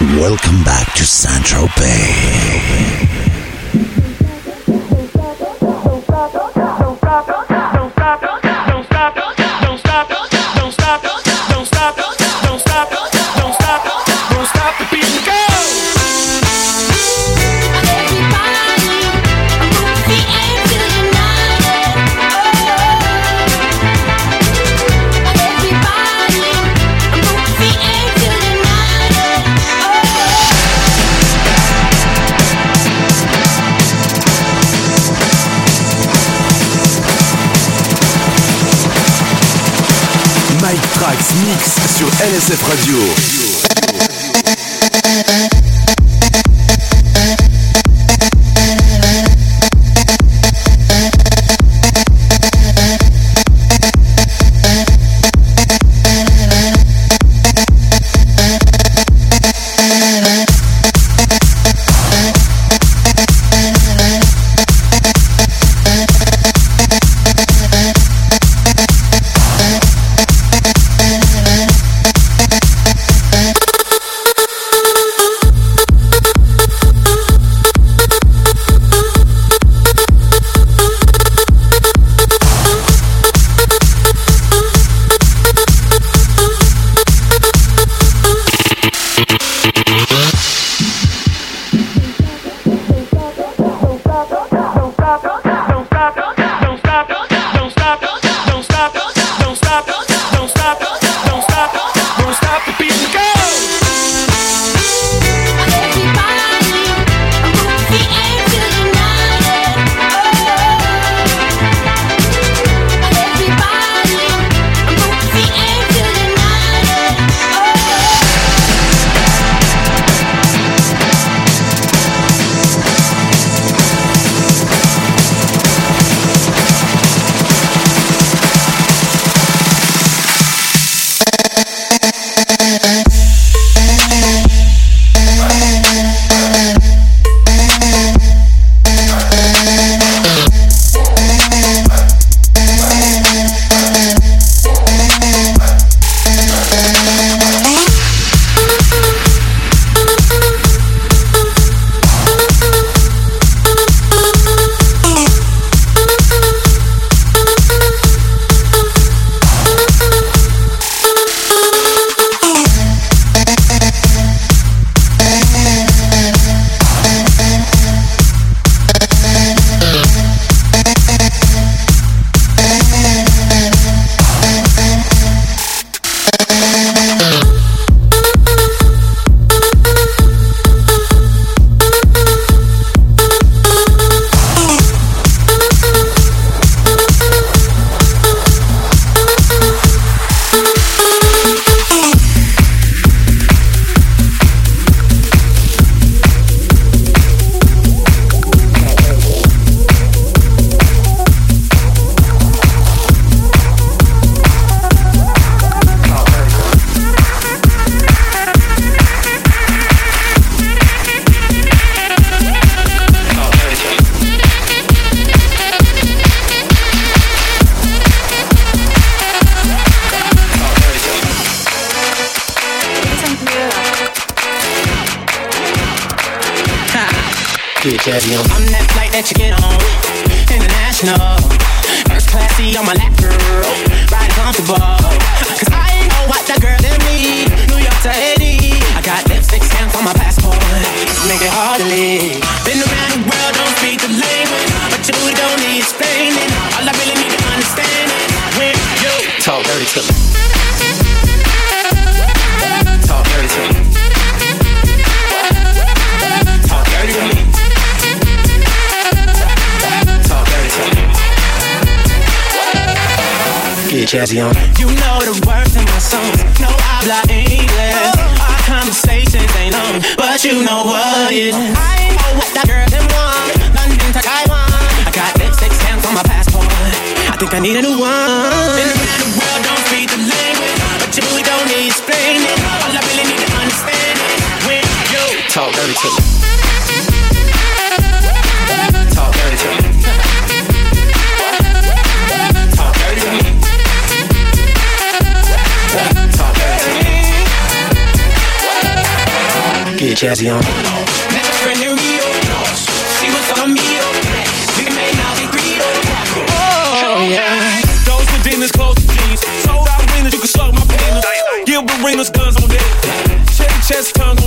welcome back to Central Bay. LSF Radio. dirty to me. Talk dirty to me. Talk dirty to me. Talk dirty to me. Get jazzy on. Let your oh, friend hear. See what's on me. We may not Oh yeah. Those with demons close to jeans. Sold out winners, you can slug my penis. Gilbert Arenas, guns on deck. Check chest, tongue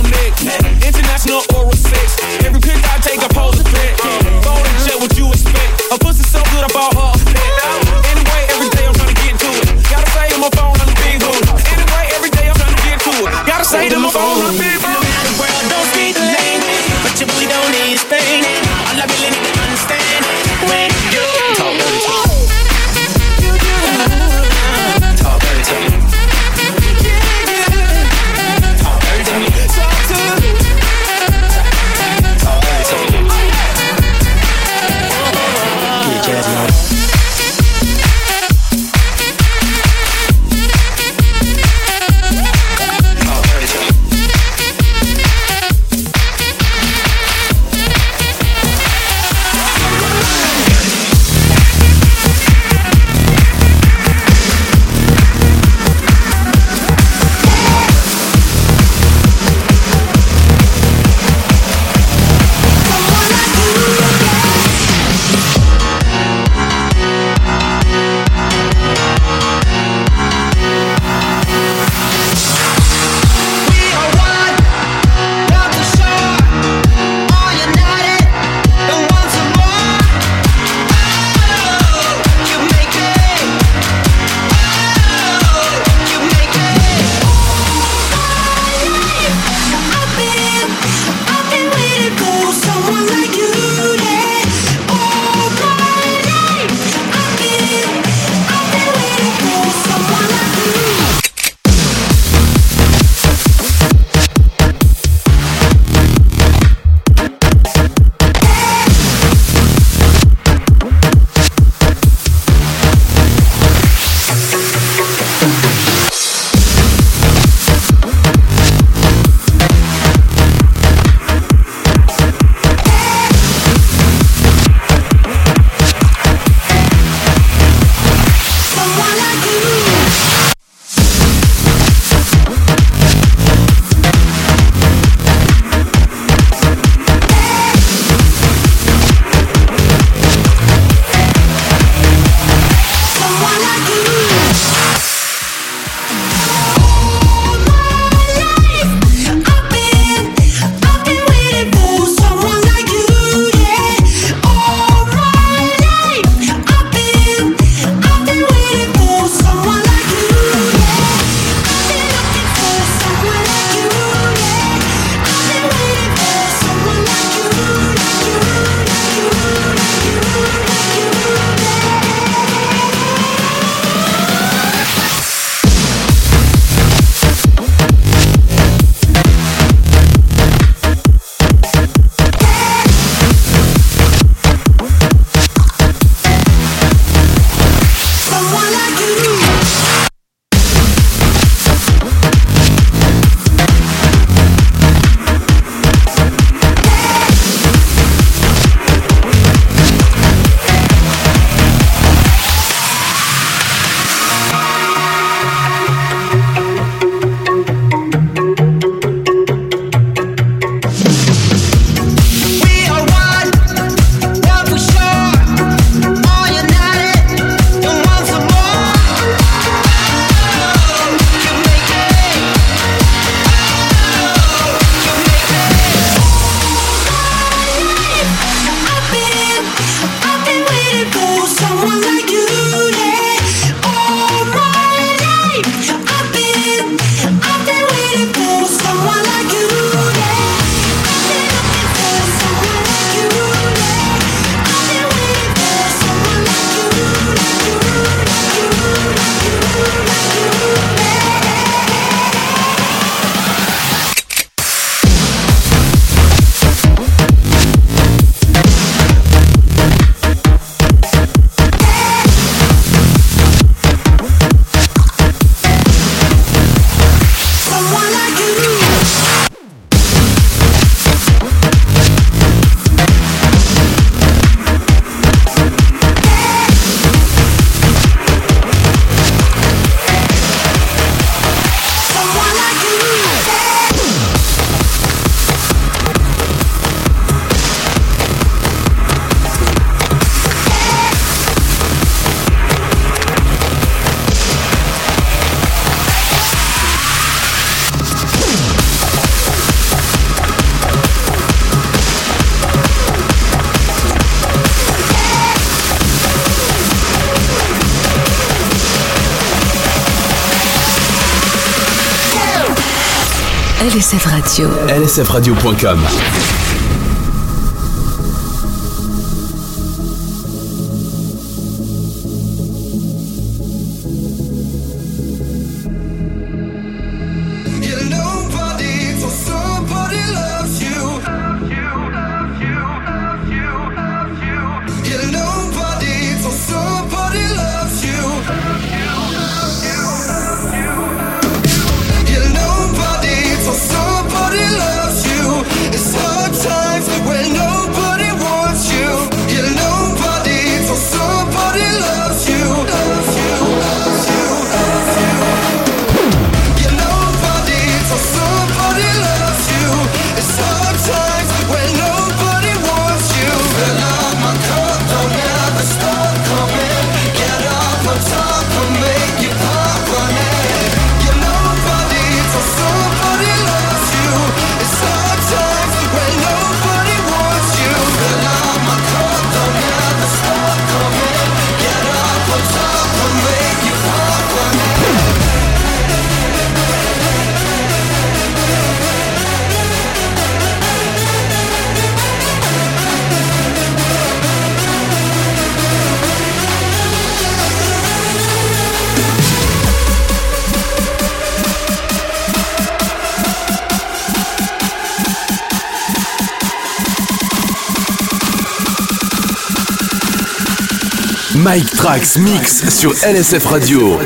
Radio. Trax Mix sur LSF Radio.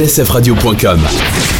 nsfradio.com.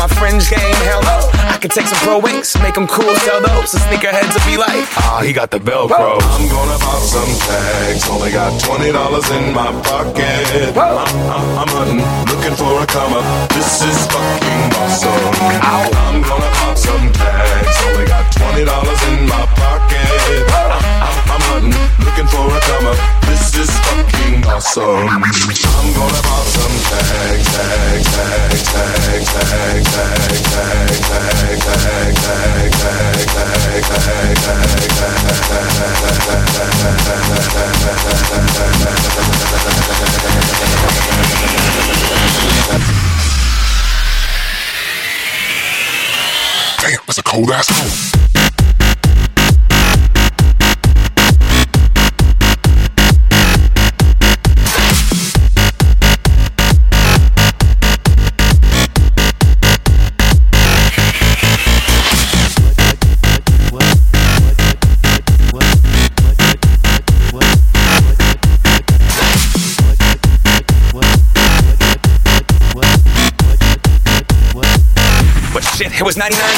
my fringe game. Hell no. I could take some pro wings, make them cool, sell those. The sneakerheads will be like, ah, he got the Velcro. I'm gonna pop some tags. Only got twenty dollars in my pocket. I'm, I'm, I'm hunting, looking for a come up. This is fucking awesome. I'm gonna pop some tags. Only got twenty dollars in my pocket. I'm, I'm, I'm hunting, looking for a come up. This is fucking awesome. I'm gonna pop some tags, tags, cold. But shit, it was 99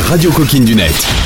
radio coquine du net.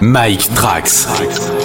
Mike Trax.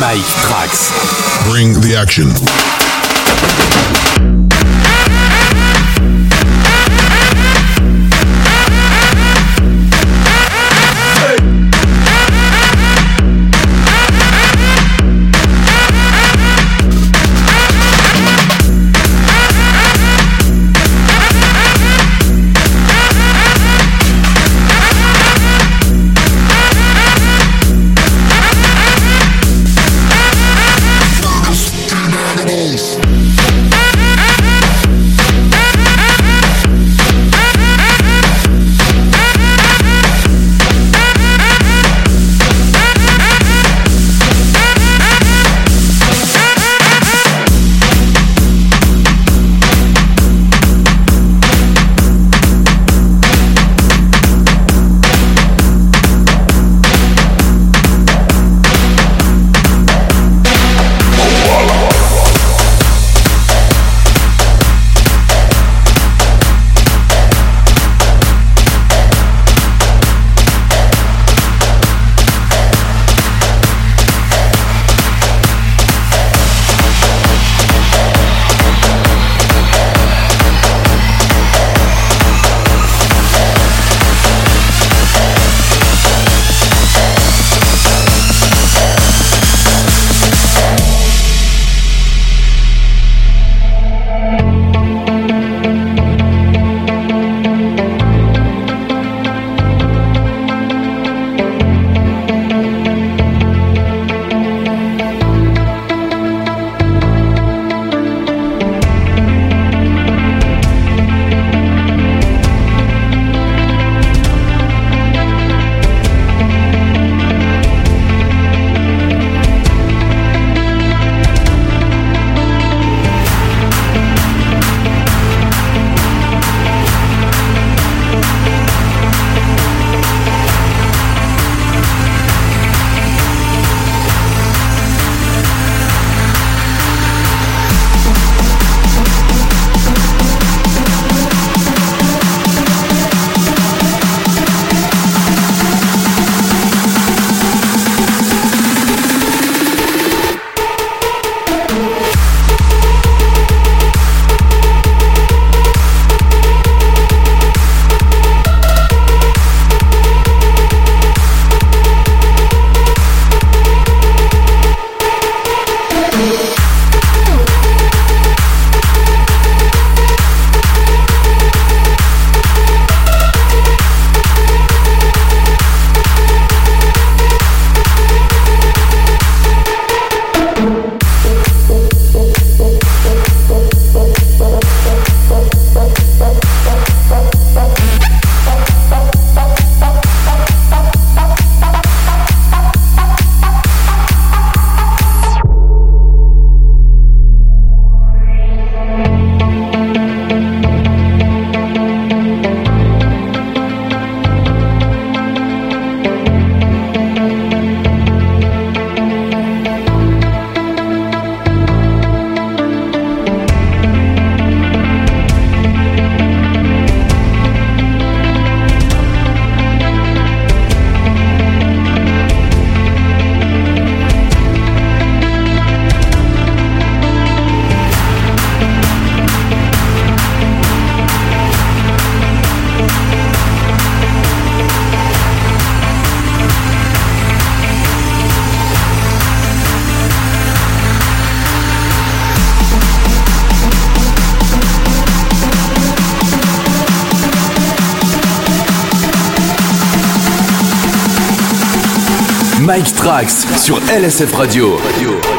Mike Trax. Bring the action. Mike Trax sur LSF Radio. Radio.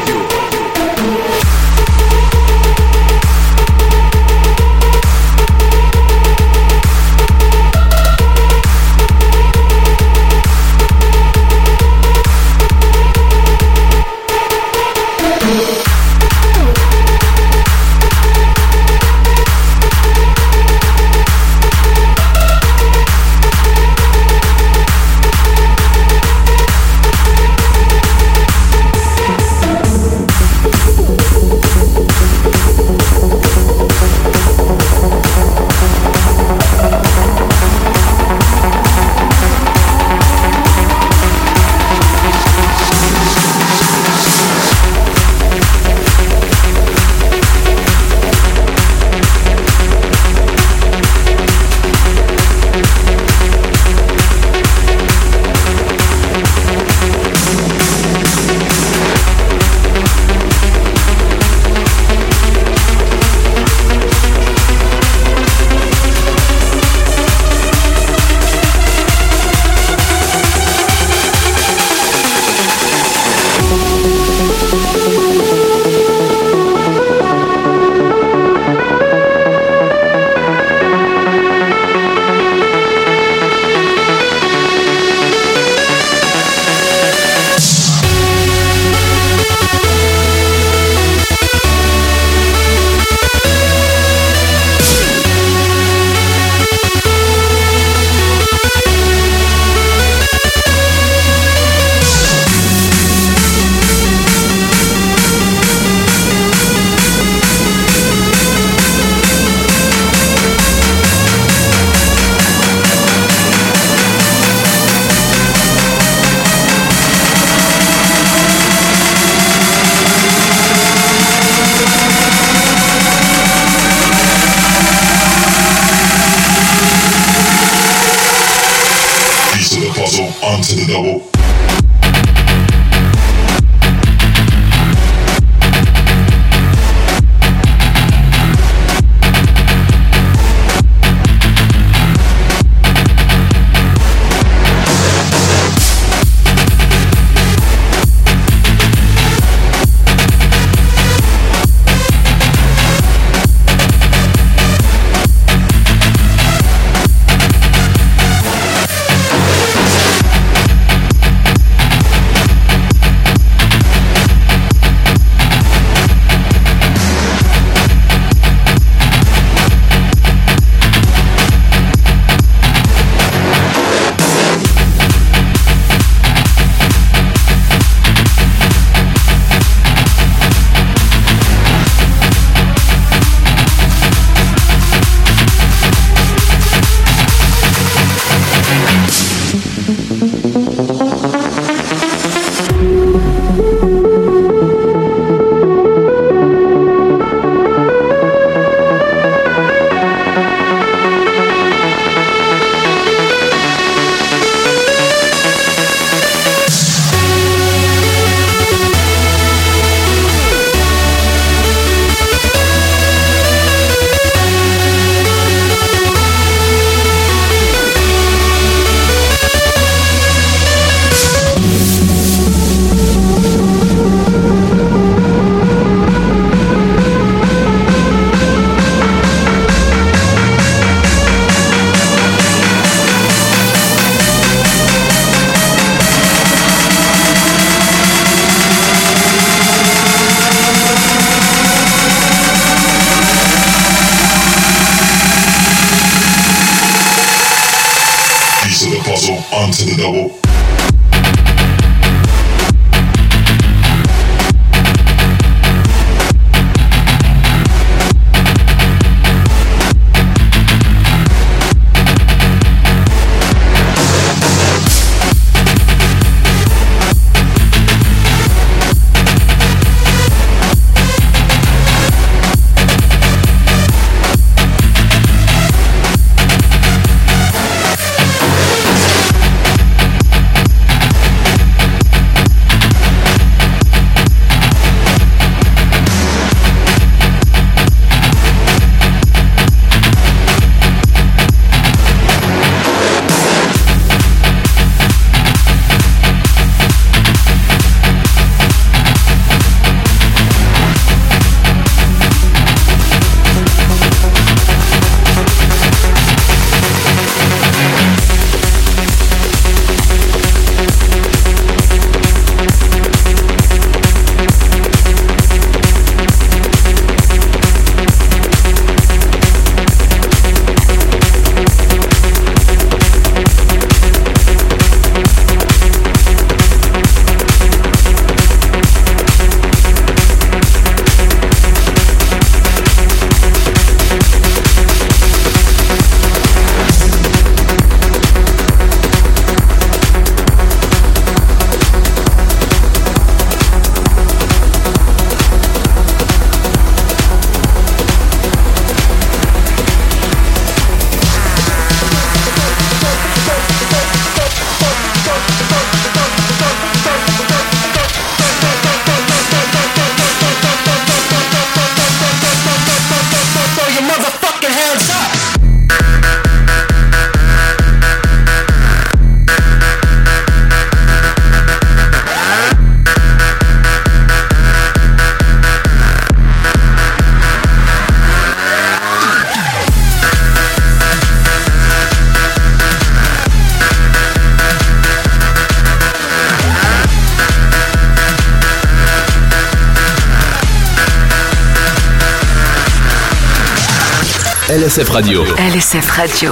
LSF Radio. LSF Radio.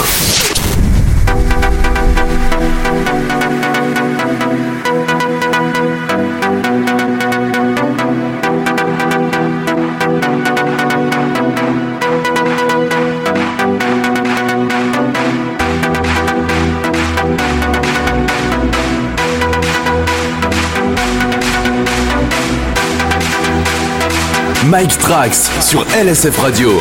Mike Trax sur LSF Radio.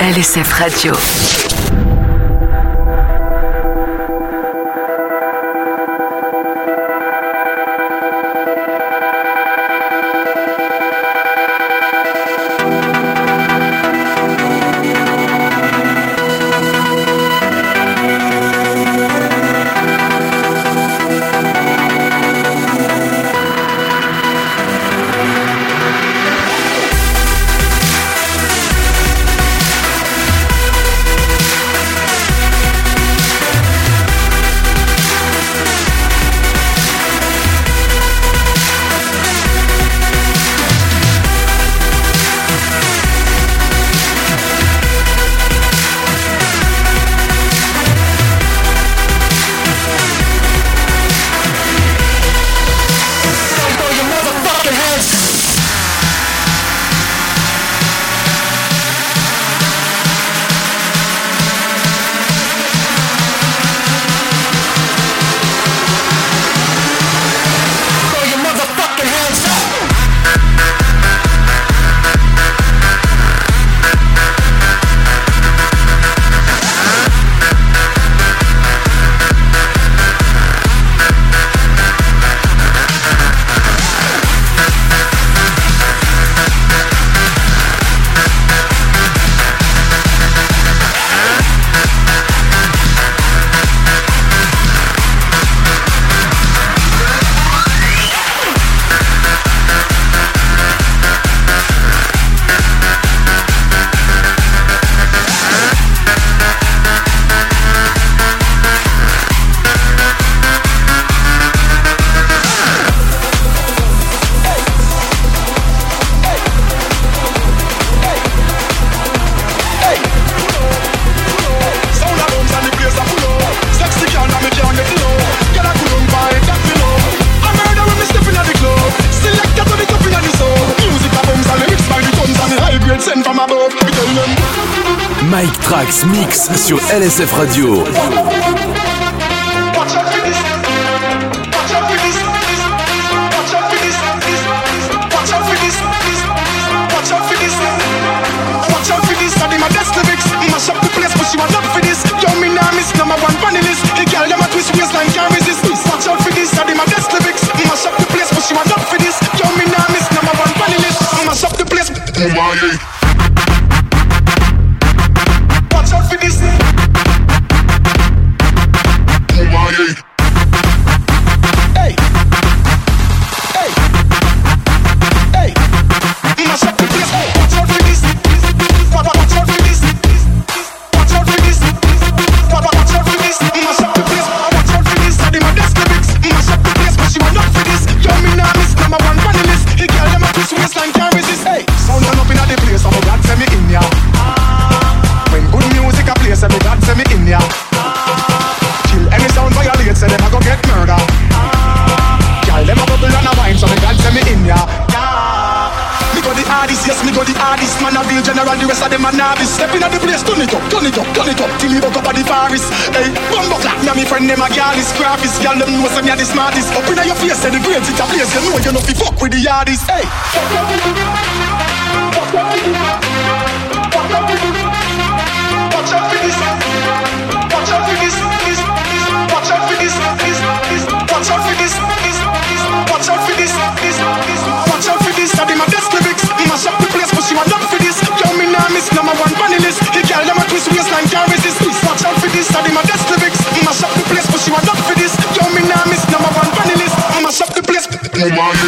LSF Radio. SF Radio. Why? know some you're the smartest. Open up your face, say the grades, it's a place. You know you know fi fuck with the yardies. Hey. woman.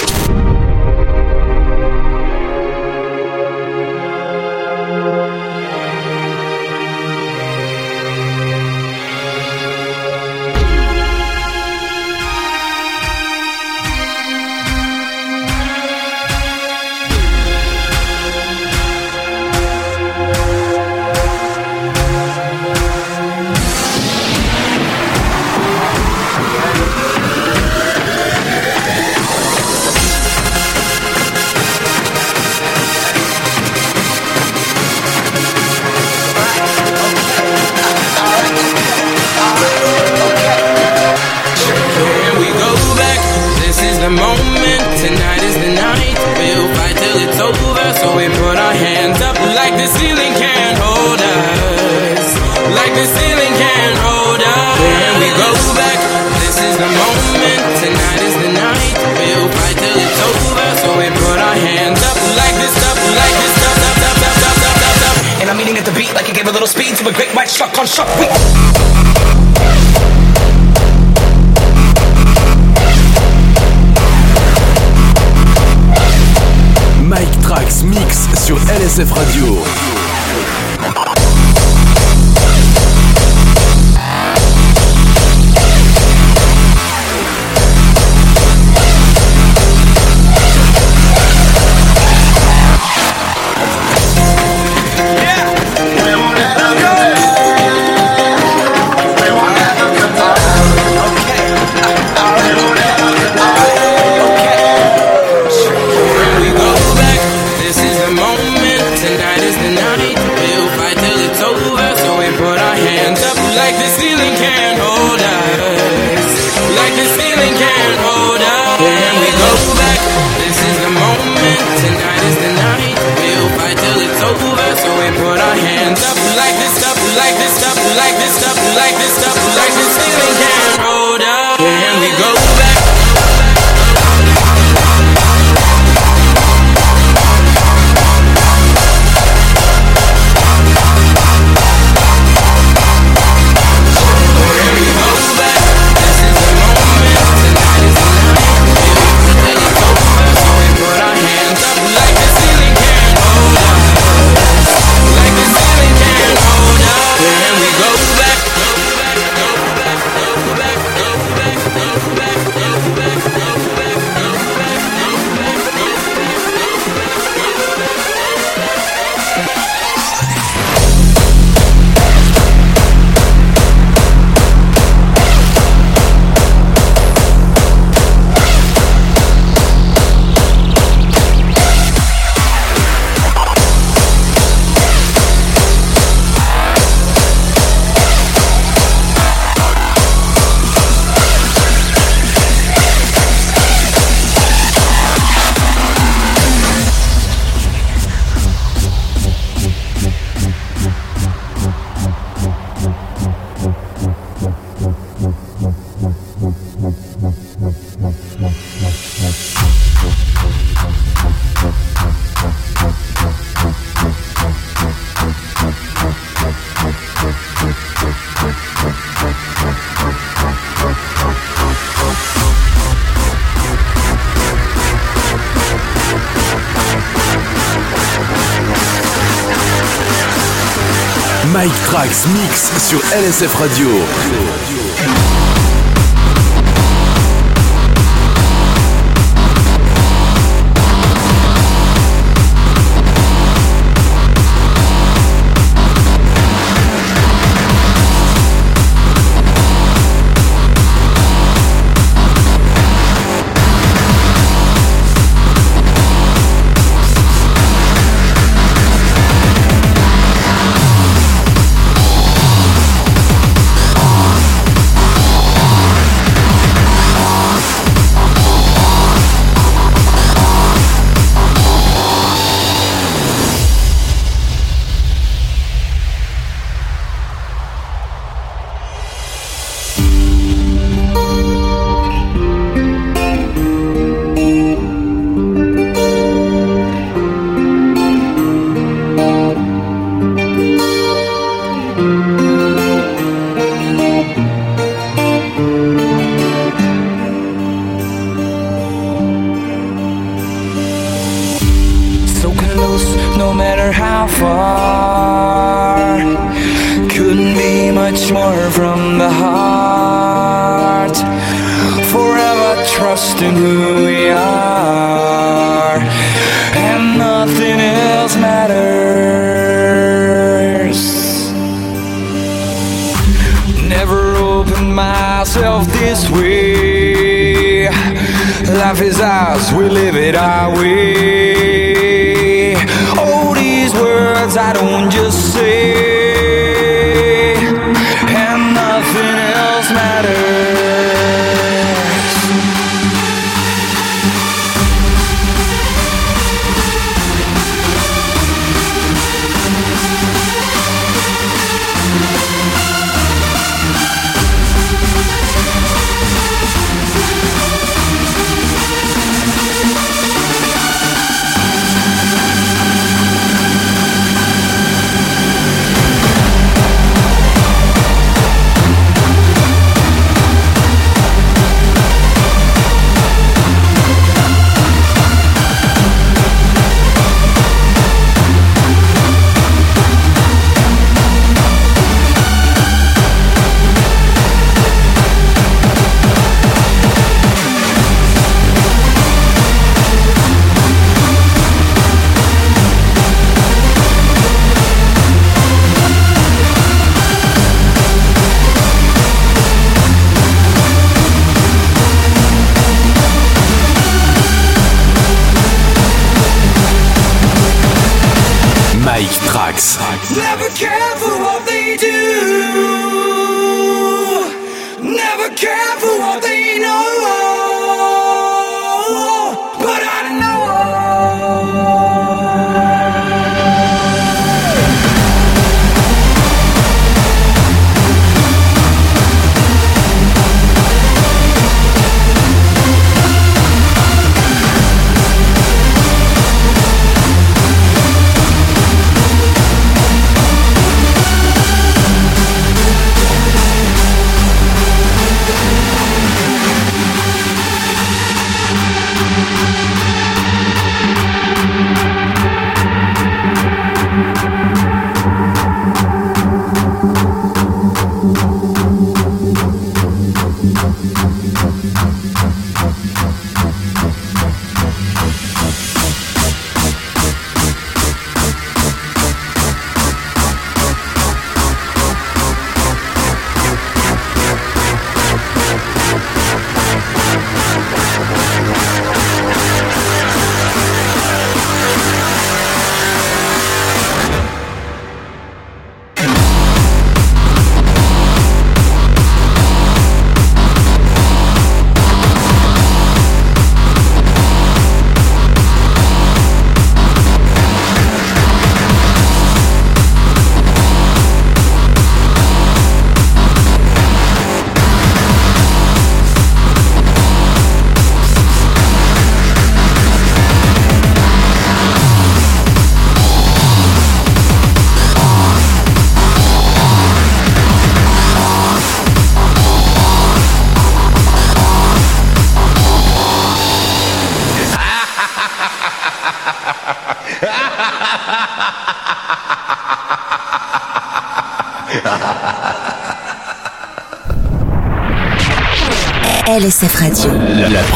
Mix sur LSF Radio.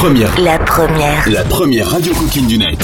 Première. La première. La première radio coquine du net.